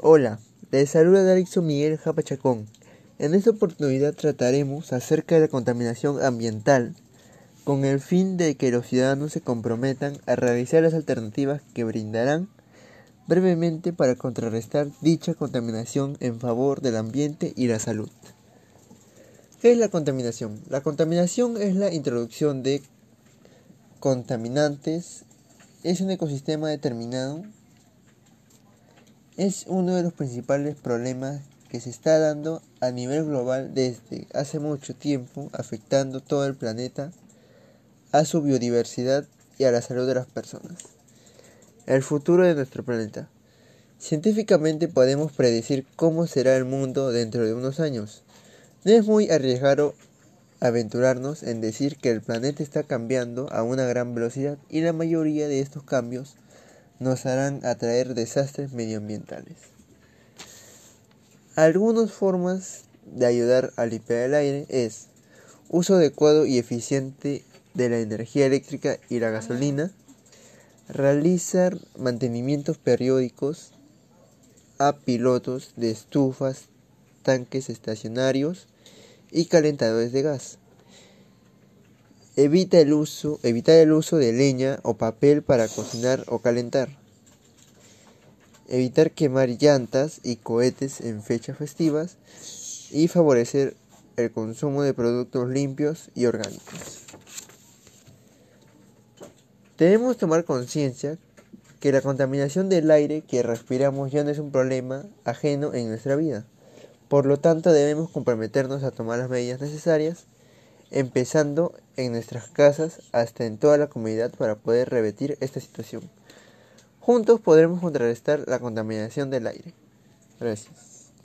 Hola, les saluda Darixo Miguel Japachacón. En esta oportunidad trataremos acerca de la contaminación ambiental con el fin de que los ciudadanos se comprometan a realizar las alternativas que brindarán brevemente para contrarrestar dicha contaminación en favor del ambiente y la salud. ¿Qué es la contaminación? La contaminación es la introducción de contaminantes, es un ecosistema determinado es uno de los principales problemas que se está dando a nivel global desde hace mucho tiempo, afectando todo el planeta, a su biodiversidad y a la salud de las personas. El futuro de nuestro planeta. Científicamente podemos predecir cómo será el mundo dentro de unos años. No es muy arriesgado aventurarnos en decir que el planeta está cambiando a una gran velocidad y la mayoría de estos cambios nos harán atraer desastres medioambientales. Algunas formas de ayudar a limpiar el aire es uso adecuado y eficiente de la energía eléctrica y la gasolina, realizar mantenimientos periódicos a pilotos de estufas, tanques estacionarios y calentadores de gas. Evita el uso, evitar el uso de leña o papel para cocinar o calentar. Evitar quemar llantas y cohetes en fechas festivas y favorecer el consumo de productos limpios y orgánicos. Debemos tomar conciencia que la contaminación del aire que respiramos ya no es un problema ajeno en nuestra vida. Por lo tanto, debemos comprometernos a tomar las medidas necesarias empezando en nuestras casas hasta en toda la comunidad para poder revertir esta situación. Juntos podremos contrarrestar la contaminación del aire. Gracias.